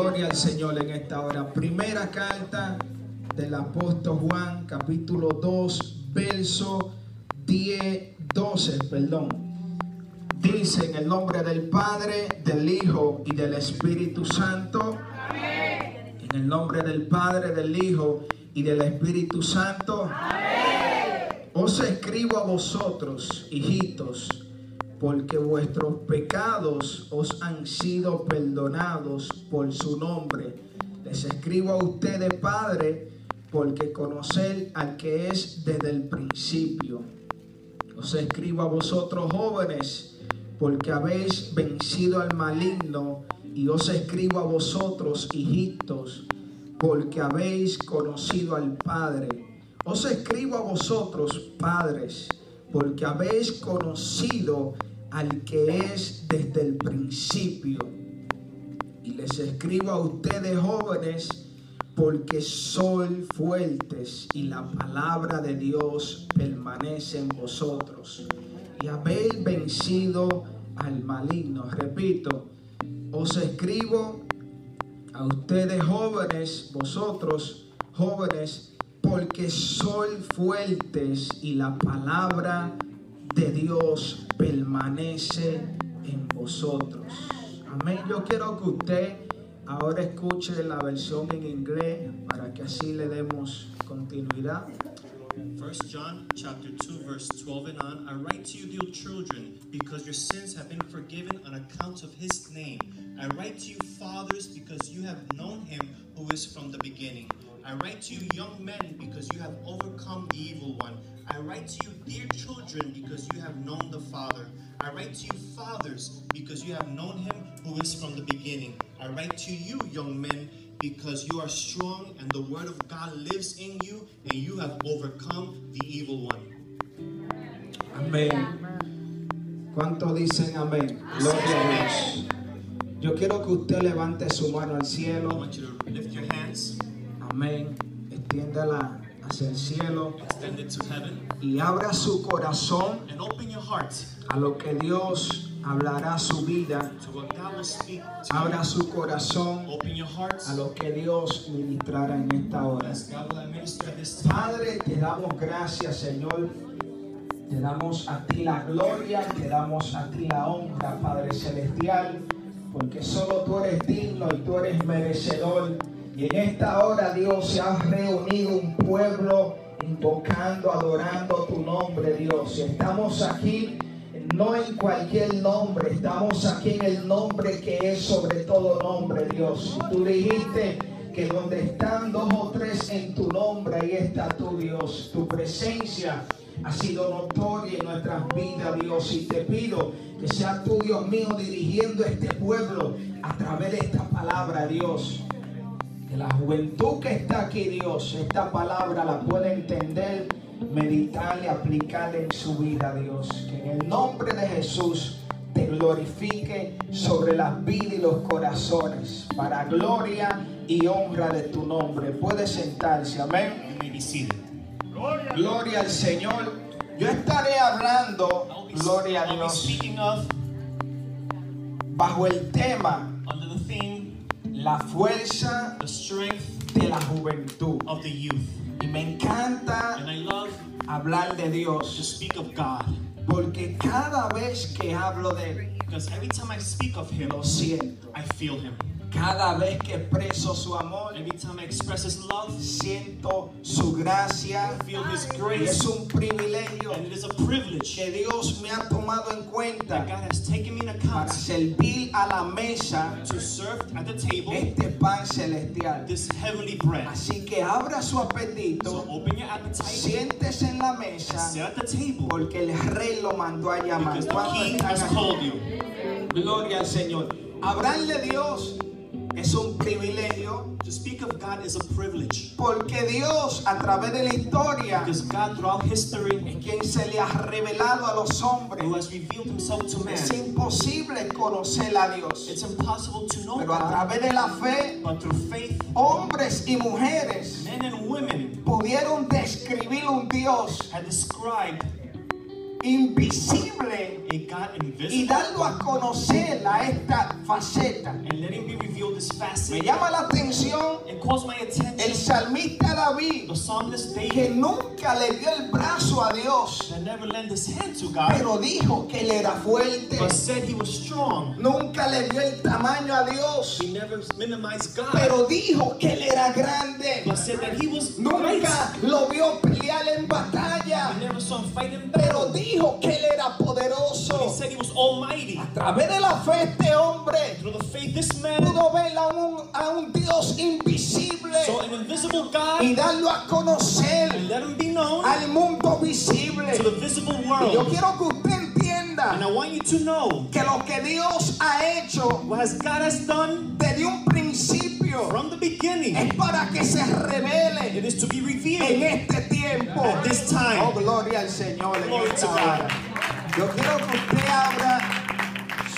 Gloria al Señor en esta hora. Primera carta del apóstol Juan, capítulo 2, verso 10, 12, perdón. Dice en el nombre del Padre, del Hijo y del Espíritu Santo. En el nombre del Padre, del Hijo y del Espíritu Santo. Os escribo a vosotros, hijitos, porque vuestros pecados os han sido perdonados por su nombre. Les escribo a ustedes, Padre, porque conocer al que es desde el principio. Os escribo a vosotros, jóvenes, porque habéis vencido al maligno, y os escribo a vosotros, hijitos, porque habéis conocido al Padre. Os escribo a vosotros, padres, porque habéis conocido al que es desde el principio. Y les escribo a ustedes, jóvenes, porque soy fuertes y la palabra de Dios permanece en vosotros. Y habéis vencido al maligno. Repito, os escribo a ustedes jóvenes, vosotros jóvenes, porque soy fuertes y la palabra Dios permanece en vosotros. Amén. Yo quiero que usted ahora escuche la versión en inglés para que así le demos continuidad. 1 John chapter 2 verse 12 and on I write to you dear children because your sins have been forgiven on account of his name I write to you fathers because you have known him who is from the beginning I write to you young men because you have overcome the evil one I write to you dear children because you have known the father I write to you fathers because you have known him who is from the beginning I write to you young men because you are strong and the word of God lives in you and you have overcome the evil one. Amén. ¿Cuánto dicen amén? Gloria a Dios. Yo quiero que usted levante su mano al I cielo. want you to lift your hands, Amén. Extiéndala hacia el cielo to heaven, y abra su corazón and open your heart a lo que Dios hablará su vida. Abra su corazón a lo que Dios ministrará en esta hora. Padre, te damos gracias, Señor. Te damos a ti la gloria, te damos a ti la honra, Padre Celestial, porque solo tú eres digno y tú eres merecedor. Y en esta hora, Dios, se ha reunido un pueblo invocando, adorando tu nombre, Dios. Estamos aquí no en cualquier nombre, estamos aquí en el nombre que es sobre todo nombre, Dios. Y tú dijiste que donde están dos o tres en tu nombre, ahí está tu Dios. Tu presencia ha sido notoria en nuestras vidas, Dios. Y te pido que sea tú, Dios mío, dirigiendo este pueblo a través de esta palabra, Dios. Que la juventud que está aquí, Dios, esta palabra la pueda entender, meditar y aplicar en su vida, Dios. Que en el nombre de Jesús te glorifique sobre las vidas y los corazones, para gloria y honra de tu nombre. Puede sentarse, amén. Seated. Gloria al Señor. Yo estaré hablando, gloria a Dios, bajo el tema, la fuerza the strength de la juventud. of the youth. Y me encanta And I love hablar de to Dios, speak of God porque cada vez que hablo de Él, because every time I speak of him, lo siento. I feel him. Cada vez que expreso su amor, Every time I express his love, siento su gracia. I feel his Y es grace. un privilegio And it is a privilege que Dios me ha tomado en that cuenta God has taken me in para account servir a la mesa to serve at the table este pan celestial. this heavenly bread. Así que abra su So apetito, open your appetite, siéntese en la mesa, sit at the table, porque el rey lo mandó a llamar. because the ¿Cuántos king has called you. Gloria al Señor. Hablarle Dios es un privilegio To speak of God is a privilege porque Dios a través de la historia because God throughout history es quien se le ha revelado a los who hombres. has revealed himself to Es man. imposible conocer a Dios, It's impossible to know pero a través de la fe, but through faith, hombres y mujeres men and women pudieron describir un Dios had described invisible y darlo a conocer a esta faceta. Me llama la atención el salmista David que nunca le dio el brazo a Dios, that never lent his hand to God pero dijo que él era fuerte. but said he was strong. Nunca le dio el tamaño a Dios, He never minimized God pero dijo que él era grande. but said that he was great. Nunca lo vio pelear en He batalla, never saw him fight in pero battle. dijo que él era But he poderoso. said he was almighty. A través de la fe este hombre Through the faith, this man pudo ver a un, a un Dios invisible saw an invisible God y darlo a conocer and let him be known al mundo visible. to the visible Y yo world. quiero que usted And I want you to know que lo que Dios ha hecho what has God has done desde un principio from the beginning. es para que se revele It is to be en revealed este tiempo. at this time. Oh, gloria al Señor. en Glory esta to hora. God. Yo quiero que usted abra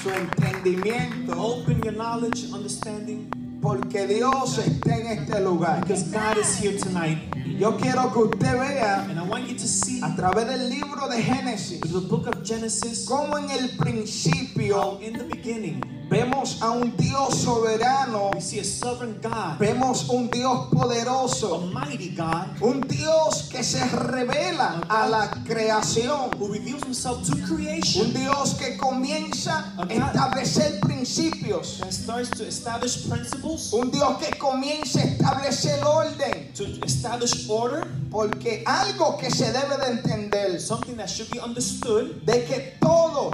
su entendimiento Open your knowledge, understanding, porque Dios está en este lugar. because God is here tonight. Yo quiero que usted vea And I want you to see a través del libro de Génesis the book of Genesis cómo en el principio in the beginning vemos a un Dios soberano, we see a sovereign God, vemos un Dios a poderoso, mighty God. Un Dios que se revela a la creación. who reveals himself to Un creation Dios que comienza a establecer principios. that starts to establish principles, Un Dios que comienza a establecer orden. to establish order, Porque algo que se debe de entender something that should be understood. de que todo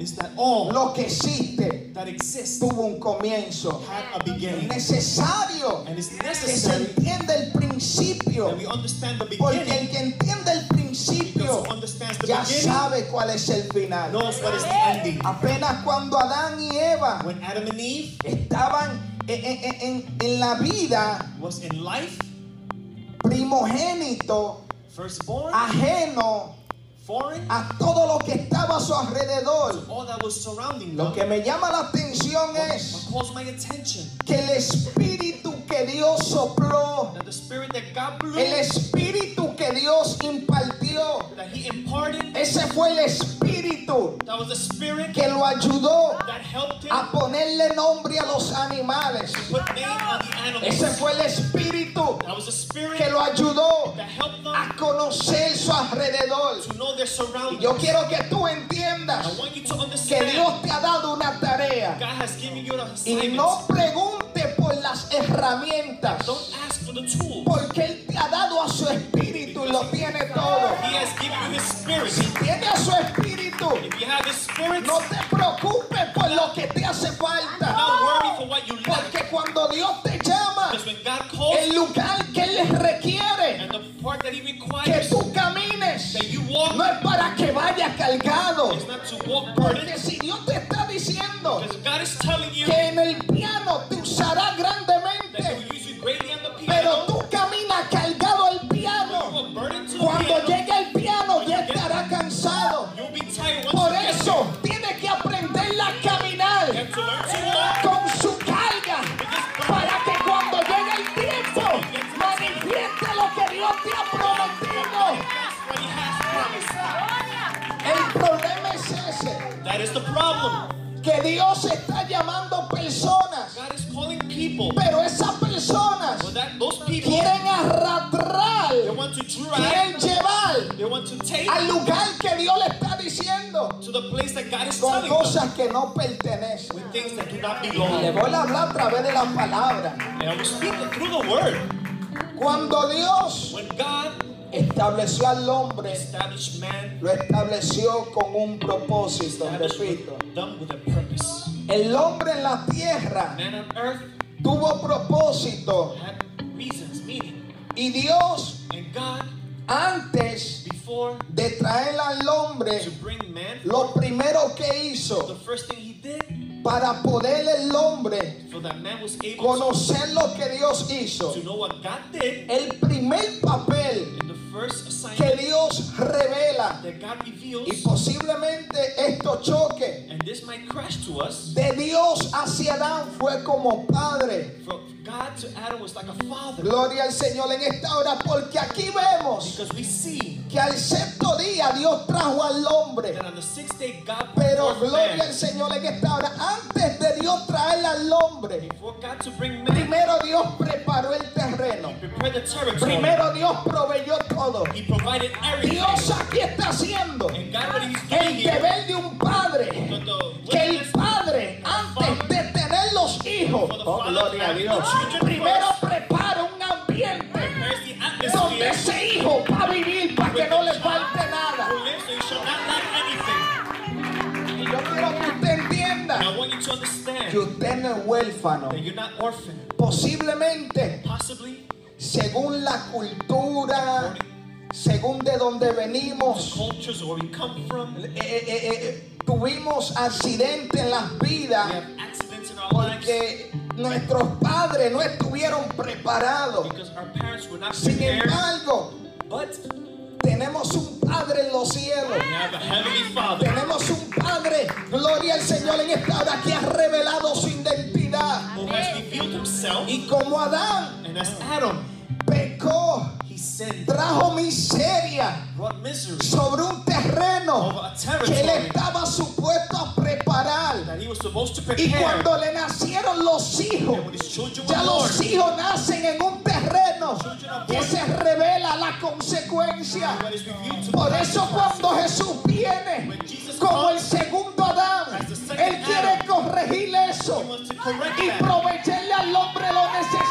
is that all lo que existe that exists tuvo un comienzo. had a beginning. necesario And it's que se necessary entienda el principio. that we understand the Porque beginning el que entiende el principio the ya sabe cuál es el final. knows what is the ending. Apenas cuando Adán y Eva When Adam and Eve estaban en- en la vida was in life, primogénito, firstborn, ajeno foreign, a todo lo que estaba a su alrededor. all that was surrounding Lo them, que me llama la atención what, es que el espíritu que Dios sopló, el espíritu que Dios impartió, ese fue el espíritu que lo ayudó a ponerle nombre a los animales. Ese fue el espíritu que lo ayudó a conocer su alrededor. surroundings. Yo quiero que tú entiendas que Dios te ha dado una tarea God has given you the y no pregunte por las herramientas Don't ask for the tools. porque Él te ha dado a su espíritu y lo tiene todo. He has given you His spirit. Si tiene a su espíritu, If you have His spirit, no te preocupes por lo que te hace falta. worry for what you lack. Porque cuando Dios te llama, Because when God calls el lugar que Él requiere and the part that He que requires tú camines that you walk, no es para que vayas cargado. it's not to walk burdened. Eso tienes que aprender a caminar con su carga para que cuando llegue el tiempo manifieste lo que Dios te ha prometido. El problema es ese, That is the problem. que Dios está llamando personas, God is calling people, pero esas personas but that those people quieren arrastrar, they want to drag, quieren llevar they want to take al lugar que Dios le está diciendo to the place that God is con cosas que no pertenecen. with things that do not Le belong. voy a hablar a través de la palabra. And I will speak through the word. Cuando Dios When God estableció al hombre, established man, lo estableció con un propósito, established repito. them with a purpose. El hombre en la tierra Man on earth tuvo propósito had reasons, meaning. y Dios And God, antes before de traer al hombre, to bring man, lo primero que hizo para poder el hombre conocer lo que Dios hizo, el primer papel que Dios revela y posiblemente esto choque and this might crash to us. de Dios hacia Adán fue como padre. From God to Adam was like a father. Gloria al Señor en esta hora, porque aquí vemos Because we see que al sexto día Dios trajo al hombre. that on the sixth day God Pero gloria man. al Señor en esta hora. Antes de Dios traer al hombre, Before God to bring man, primero Dios preparó el terreno. The. Primero Dios proveyó todo. He provided everything. Dios aquí está haciendo And God, what He's doing el deber de un padre. the Que el oh, gloria a Dios, primero prepara un ambiente donde ese hijo va a vivir para que no le falte nada. Y yo quiero que usted entienda que usted no es huérfano. Posiblemente, según la cultura, según de donde venimos, cultures where we come from, we eh, eh, eh, eh, tuvimos accidentes en las vidas porque nuestros padres no estuvieron preparados. Sin embargo, tenemos un Padre en los cielos. Tenemos un Padre, gloria al Señor en esta hora, que ha revelado su identidad. Y como Adán Adam, pecó, trajo miseria sobre un terreno que él estaba supuesto a preparar. Y cuando le nacieron los hijos, ya los hijos nacen en un terreno que se revela la consecuencia. Por eso cuando Jesús viene como el segundo Adán, Él quiere corregir eso y that. proveerle al hombre lo necesario.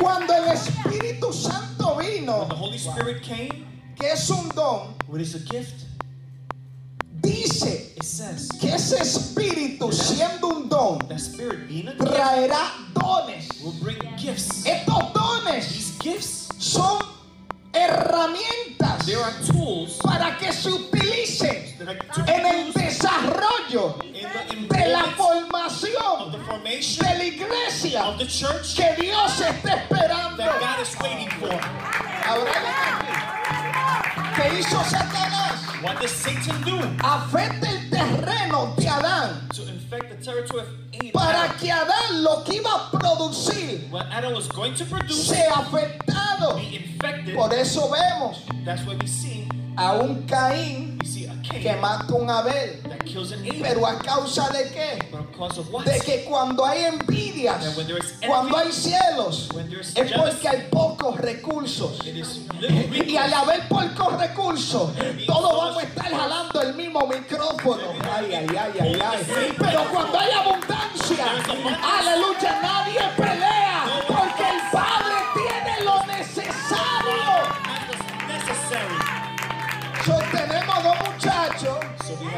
Cuando el Espíritu Santo When vino, the Holy Spirit came, que es un don, what is a gift? dice says que ese Espíritu, siendo un don, traerá dones. gifts. Estos dones gifts, son herramientas para que se utilicen en el desarrollo la formación de la iglesia of the church que Dios está esperando. ¿Qué hizo Satanás? What does Satan do Afecta el terreno de Adán to infect the territory of Eden? para que Adán lo que iba a producir What Adam was going to produce sea afectado. be infected. Por eso vemos That's why we see a un Caín we see que mata un Abel. Pero a causa de qué? De que cuando hay envidias, cuando hay is es porque hay pocos recursos. Y al haber pocos recursos, todos vamos a estar jalando el mismo micrófono. Ay, ay, ay, ay, ay. Pero cuando hay abundancia, aleluya, nadie pelea.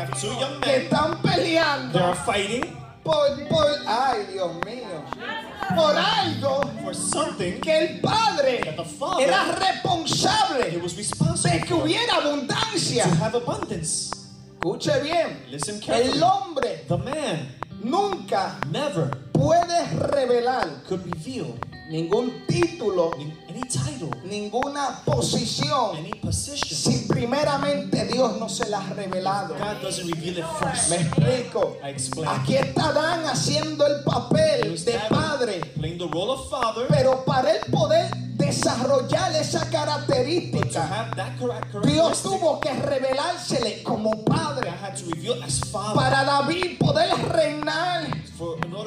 Have two young que men están that peleando are fighting por, por, ay, Dios mío, por algo for something que el Padre that the Father era he responsable was responsible de que for hubiera abundancia. to have abundance. Escuche bien, Listen el carefully. hombre The man nunca never puede revelar could reveal ningún título, any, any title, ninguna posición, any position. si primeramente Dios no se la ha revelado. God doesn't reveal it first. Me explico. I explain. Aquí está Adán haciendo el papel de padre, playing the role of father, pero para él poder desarrollar esa característica, Dios tuvo que revelársele como padre. Para David poder reinar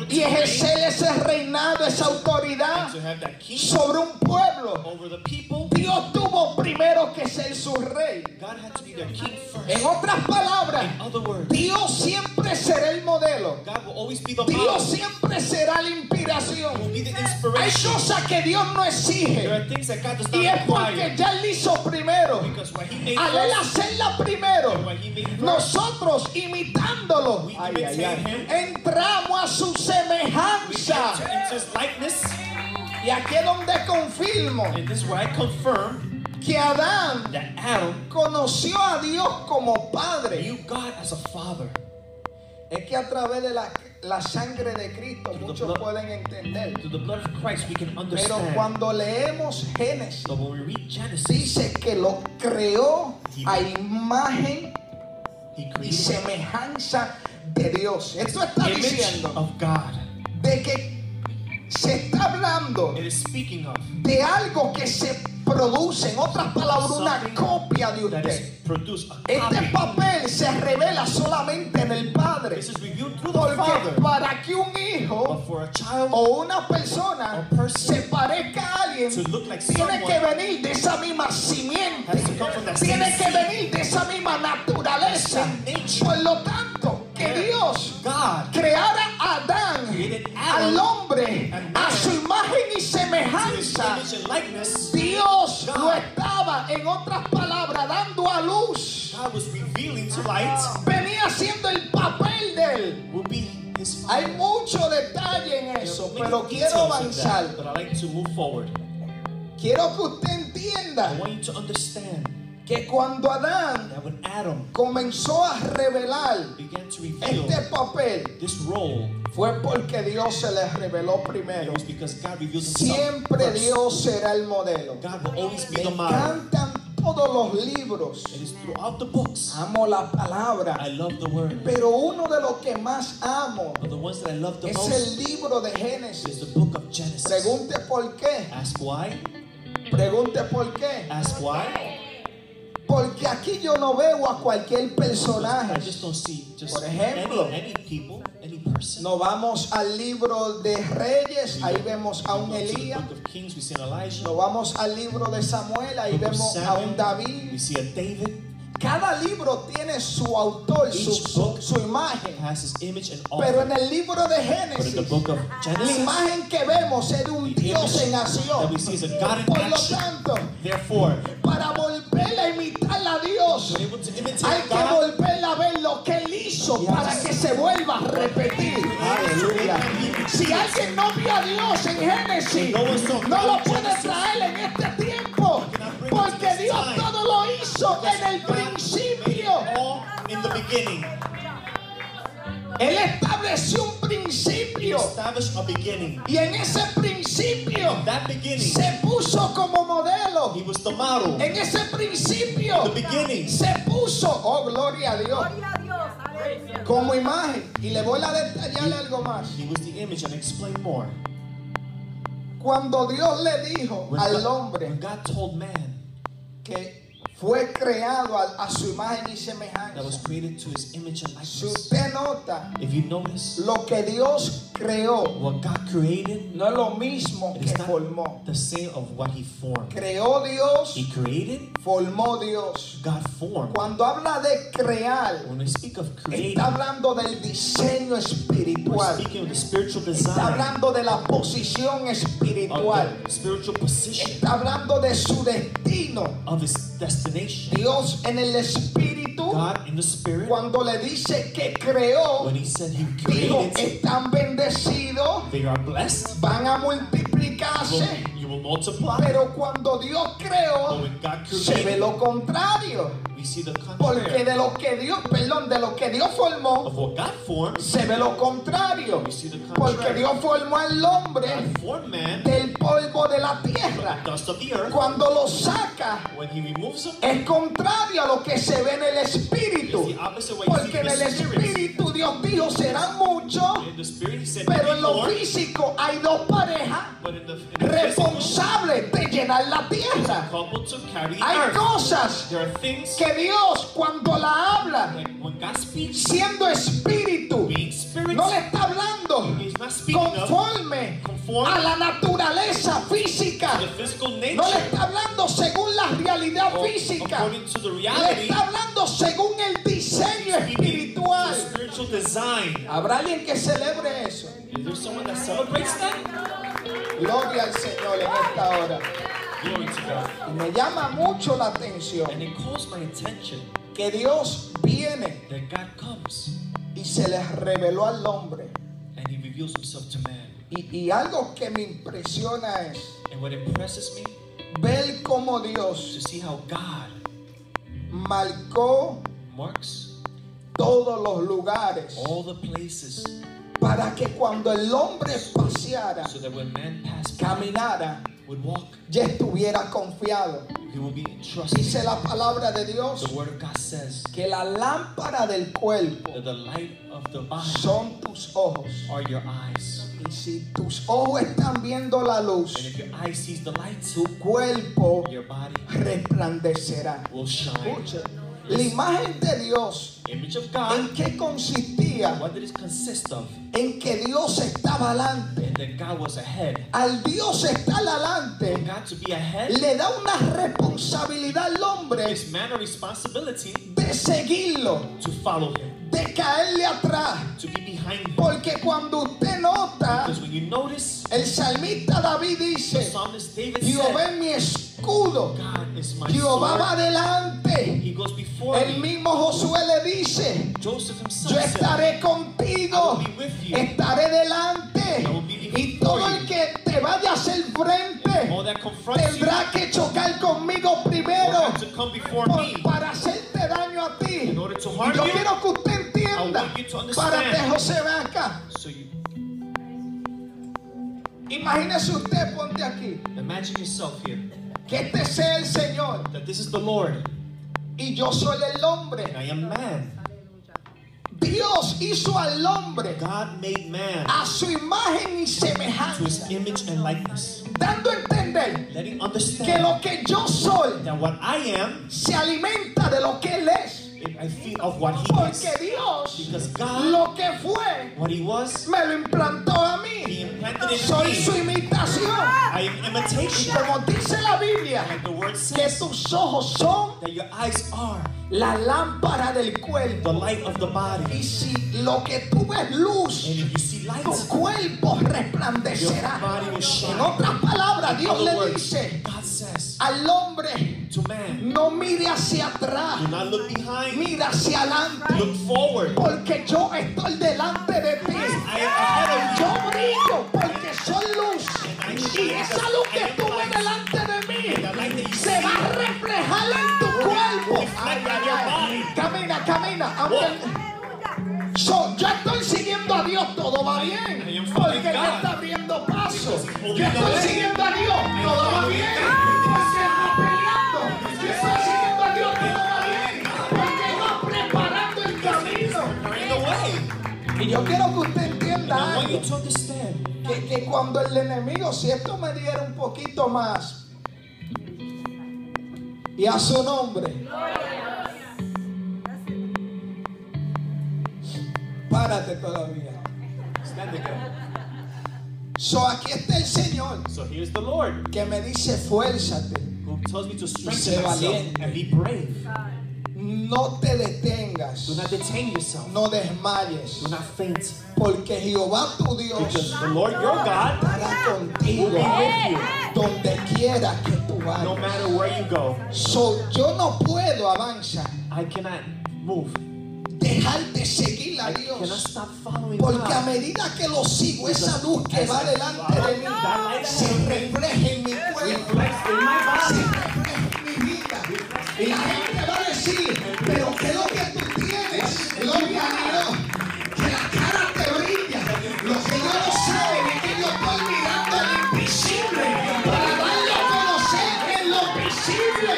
y ejercer ese reinado, esa autoridad sobre un pueblo. Dios tuvo primero que ser su rey. En otras palabras, Dios siempre será el modelo. Dios siempre será la inspiración. Hay cosas que Dios no exige y es porque ya Él hizo primero. Al Él hacerla primero, nosotros imitándolo entramos a su semejanza. Y aquí es donde confirmo que Adán conoció a Dios como Padre. Es que a través de la, la sangre de Cristo muchos pueden entender. Through the blood of Christ, we can Pero cuando leemos Génesis, But when we read Genesis, dice que lo creó a imagen He y semejanza de Dios. Esto está diciendo of God. de que se está hablando It is speaking of de algo que se produce, en otras palabras, una copia de usted. Este papel se revela solamente en el Padre. Porque para que un hijo o una persona se parezca a alguien, tiene que venir de esa misma simiente, tiene que venir de esa misma naturaleza. Por lo tanto, que. Dios creara a Adán, al hombre, a su imagen y semejanza. Dios lo estaba, en otras palabras, dando a luz. God was revealing to light Venía haciendo el papel de él. Hay mucho detalle en eso, pero quiero avanzar. Quiero que usted entienda que cuando Adán comenzó a revelar este papel, fue porque Dios se le reveló primero. Siempre first. Dios será el modelo. Me encantan todos los libros. The books. Amo la palabra. I love the word. Pero uno de los que más amo But the ones that I love the es most el libro de is Génesis. the book of Genesis. Pregunte por qué. Ask why. Pregunte por qué. Ask why. Porque aquí yo no veo a cualquier I personaje. just don't see just Por ejemplo, any, any people, any person. Nos vamos al libro de Reyes, ahí vemos a un Elías. Nos vamos al libro de Samuel, ahí vemos a un David. We see a David. Cada libro tiene su autor, su, su, su imagen. has his image and all. Pero en el libro de Génesis, la imagen que vemos es de un Dios en acción. Por lo tanto, Therefore, para volver a hay que volver a ver lo que Él hizo para que se vuelva a repetir. Aleluya. Si alguien no vio a Dios en Génesis, no lo puede traer en este tiempo, porque Dios todo lo hizo en el principio. Él estableció un principio established a beginning. y en ese principio That beginning, se puso como modelo. he was the model. En ese principio The beginning, se puso, oh gloria a Dios, Gloria a Dios, aleluya. como imagen. Y le voy a detallarle algo más. he was the image and explain more. Cuando Dios le dijo When al God, hombre when God told man que fue creado a, a su imagen y that was semejanza, created to his image and si likeness, usted nota, if you notice, lo que Dios creó what God created no es lo mismo que formó. the same of what he formed. Creó Dios, He created, formó Dios. God formed. Cuando habla de crear, When we speak of creating, está hablando del diseño we're espiritual. speaking of the spiritual Está design, hablando de la posición espiritual. of the spiritual position, Está hablando de su destino. of his Dios en el espíritu, God in the spirit, cuando le dice que creó, when he said he dijo, están bendecidos, they are blessed, van a multiplicarse. Pero cuando Dios creó, se ve lo contrario. Porque de lo que Dios, perdón, de lo que Dios formó, formed. se ve lo contrario. Porque. Dios formó al hombre man del polvo de la tierra. the dust of the earth. Cuando lo saca, him, es contrario a lo que se ve en el espíritu. Porque en el espíritu Dios dijo serán pero en lo físico hay dos parejas responsables de llenar la tierra. Hay cosas que Dios cuando la habla, siendo espíritu, no le está hablando conforme conform a la naturaleza física. No le está hablando según la realidad física. Le está hablando según el diseño to espiritual. spiritual design. ¿Habrá alguien que celebre eso? Is there someone that celebrates that? Gloria al Señor en esta hora. Glory to God. Y me llama mucho la atención And it calls my attention que Dios viene that God comes y se les reveló al hombre. and he reveals himself to man. Y, y algo que me impresiona es And what impresses me ver cómo Dios to see how God marcó marks todos los lugares all the places para que cuando el hombre paseara, so that when man passed by, caminara, would walk, ya estuviera confiado. he will be entrusted. Dice la palabra de Dios The word of God says que la lámpara del cuerpo that the light of the body son tus ojos. are your eyes. Y si tus ojos están viendo la And luz, if your eye sees the light, tu cuerpo your body resplandecerá. will shine. Escuche, la imagen de Dios, Image of ¿en qué consistía? What did it consist of? En que Dios estaba adelante. And that God was ahead. Al Dios estar adelante, le da una responsabilidad al hombre de seguirlo, to follow Him, de caerle atrás. to be behind Him. Porque cuando usted nota, el salmista David dice, said, es mi escudo, Jehová va adelante. El mismo Josué le dice, yo estaré contigo, estaré delante. Y todo el que te vaya a hacer frente tendrá que chocar conmigo primero por- para hacerte daño a ti. yo quiero que usted entienda, understand. párate José, acá. Imagínese usted, ponte aquí, imagine yourself here que este sea el Señor that this is the Lord y yo soy el hombre. and I am man. Dios hizo al hombre God made man a su imagen y to his semejanza, image and likeness. dando a entender que lo que yo soy that what I am, se alimenta de lo que Él es. I feed of what he Porque is. Dios Because God, lo que fue what he was, me lo implantó a he mí. implanted in Soy su me. imitación. I am Y imitation. como dice la Biblia, Like the word que says, tus ojos son that your eyes are la lámpara del the cuerpo. light of the body. Y si lo que tú ves luz, And if you see light, tu cuerpo your resplandecerá. body will En shine. otras palabras, Dios le dice God says al hombre, no mire hacia atrás, do not look behind, mira hacia adelante, look forward. porque yo estoy delante de ti. Yo brillo porque soy luz. Y esa luz que ves delante de mí se va a reflejar en tu cuerpo. Ay, ay, ay. Camina, camina. So, yo estoy siguiendo a Dios, todo va bien. Porque Él está abriendo paso. Yo estoy siguiendo to understand Que, que cuando el enemigo, si esto me diera un poquito más, y a su nombre, párate todavía. Stand again. So aquí está el Señor So here's the Lord que me dice, fuérzate, who tells me to strengthen myself and be brave. No te detengas, Do not detain yourself. no desmayes, Do not faint. porque Jehová tu Because Dios the Lord your God estará will contigo be with you donde quiera que tú no vayas. matter where you go. So, yo no puedo avanzar, I cannot move. dejar de seguir a Dios. stop following Porque a medida que lo sigo, esa luz que va delante de mí se refleja en mi cuerpo, se refleja en mi vida. Decir, pero ¿qué es lo que tú tienes? Gloria a Dios. Que la cara te brilla. Lo que ellos no saben es que yo estoy mirando al invisible para darle a conocer en lo visible.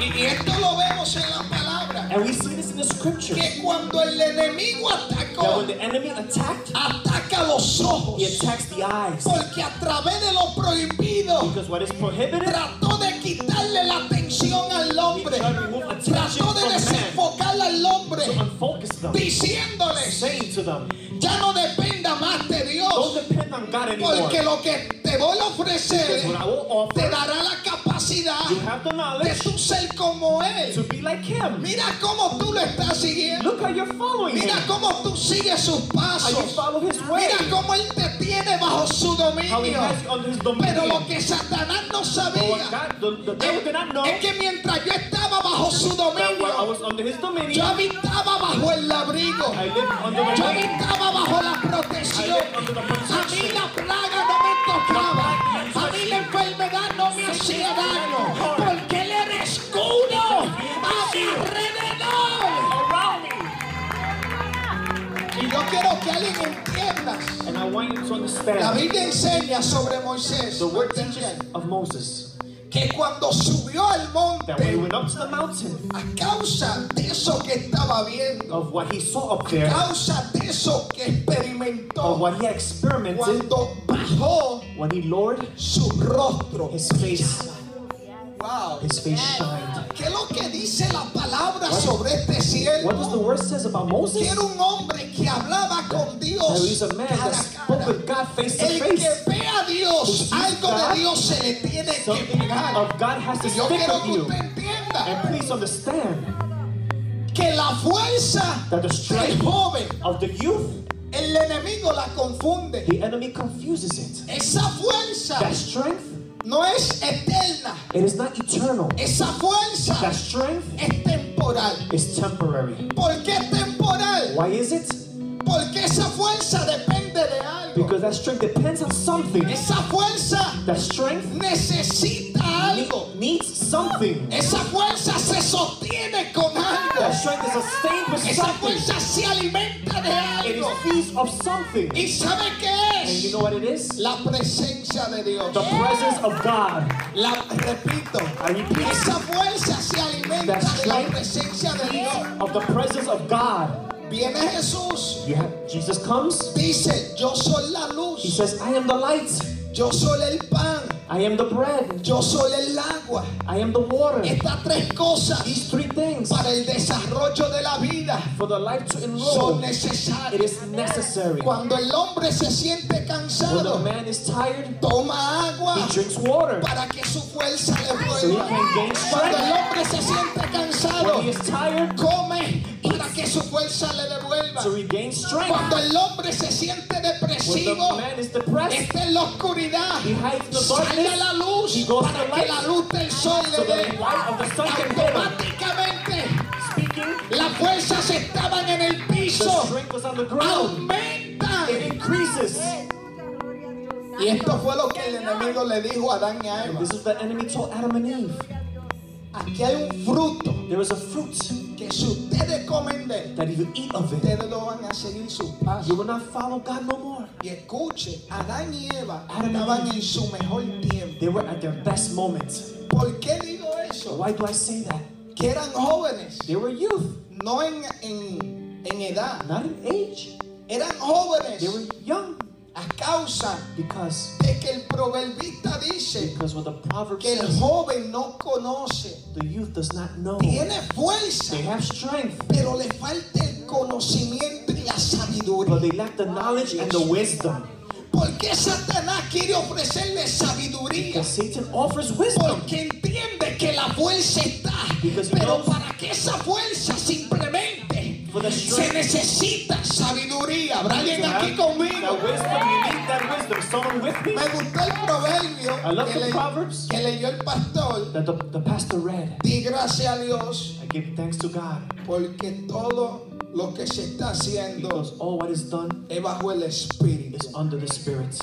Y, esto lo vemos en la palabra. And we see this in the scriptures. Que cuando el enemigo That atacó, when the enemy attacked, ataca los ojos. he attacks the eyes. Porque a través de lo prohibido Because what is prohibited, trató quitarle la atención al hombre. Trató de desenfocarle al hombre. Diciéndoles, ya no dependa más de Dios. Porque lo que te voy a ofrecer te dará la capacidad the de ser como to Él. be like Him. Mira cómo tú lo estás siguiendo. Look how you're following Mira Him. cómo tú sigues sus How you pasos. follow His way. Mira cómo Él te tiene bajo su How He dominio. has you under His Pero lo que Satanás no sabía God, the, the devil did not know es que mientras yo estaba bajo su I dominio, was under His yo habitaba bajo el abrigo. I lived under the Yo habitaba bajo la I protección. lived under the A mí la plaga no me tocaba. A mí la enfermedad no me hacía daño. Porque Él era escudo a mi alrededor. Y yo quiero que alguien entienda. And I want you to La Biblia enseña sobre Moisés the word teaches of Moses que cuando subió al that when he monte, went up to the mountain, a causa de eso que estaba viendo, of what he saw up a there, causa de eso que of experimentó, what he experimented, cuando bajó when he lowered su rostro, his face, wow. his face shined. ¿Qué es lo que dice la palabra sobre este siervo? What does the word says about Moses? Que era un hombre que hablaba con Dios a man cara that spoke with God face to El que face. ve a Dios, algo de Dios se le tiene que pegar. of God has to Yo stick quiero que usted entienda And please understand que la fuerza that the del strength joven, of the youth, el enemigo la confunde. the enemy confuses it. Esa fuerza That strength, no es eterna. it is not eternal. Esa fuerza That strength es temporal. is temporary. ¿Por qué es temporal? Why is it? Porque esa fuerza depende de algo. Because that strength depends on something. Esa fuerza That strength necesita algo. ne- needs something. Esa fuerza se sostiene con. Strength is sustained with Esa something. fuerza se alimenta de It is algo. of something. ¿Y sabe qué And you es? know what it is? La presencia de Dios. The presence of God. La repito. I repeat. Esa fuerza se alimenta de la presencia de Dios. Of the presence of God. Viene Jesús. Have, Jesus comes. Dice, yo soy la He luz. says, I am the light. Yo soy el pan. I am the bread. Yo soy el agua. I am the water. Estas tres cosas These three things para el desarrollo de la vida for the life to son enroll. It necesarias. is necessary. Cuando el hombre se siente When the cansado, man is tired, toma agua he drinks water para que su fuerza le vuelva. Cuando el hombre se siente cansado, When he is tired, come su fuerza le devuelva. to regain strength. Cuando el hombre se siente When the depresivo, man is depressed, está en la oscuridad, he hides in the sale a la luz He goes to para que light. la luz del sol so le dé. Automáticamente Speaking, las fuerzas estaban en el the piso, strength was on the ground. It aumentan. increases. Y esto fue lo que el enemigo le dijo a Adán y a Eva. this is the enemy told Adam and Eve. Aquí hay un fruto There is a fruit si ustedes comen de that if you eat of it, ustedes van a seguir sus you will not follow God no more. Y escuche, Adán y Eva estaban en su mejor tiempo. They were at their best moment. ¿Por qué digo eso? Why do I say that? Que eran jóvenes, They were youth, no en, en, en edad, not in age. eran They were young a causa because de que el proverbista dice que el joven no conoce, the youth does not know. tiene fuerza, They have strength, pero le falta el conocimiento y la but sabiduría. they lack the knowledge and the wisdom. ¿Por qué Satanás quiere ofrecerle sabiduría? Satan offers wisdom. Porque entiende que la fuerza está, Because pero knows- para que esa fuerza simplemente se necesita sabiduría. ¿Habrá alguien aquí conmigo? me? Gustó el proverbio que, le- que leyó el pastor. That the, the pastor read. Di gracias a Dios I give thanks to God porque todo lo que se está haciendo because all what is done es bajo el Espíritu. is under the Spirit.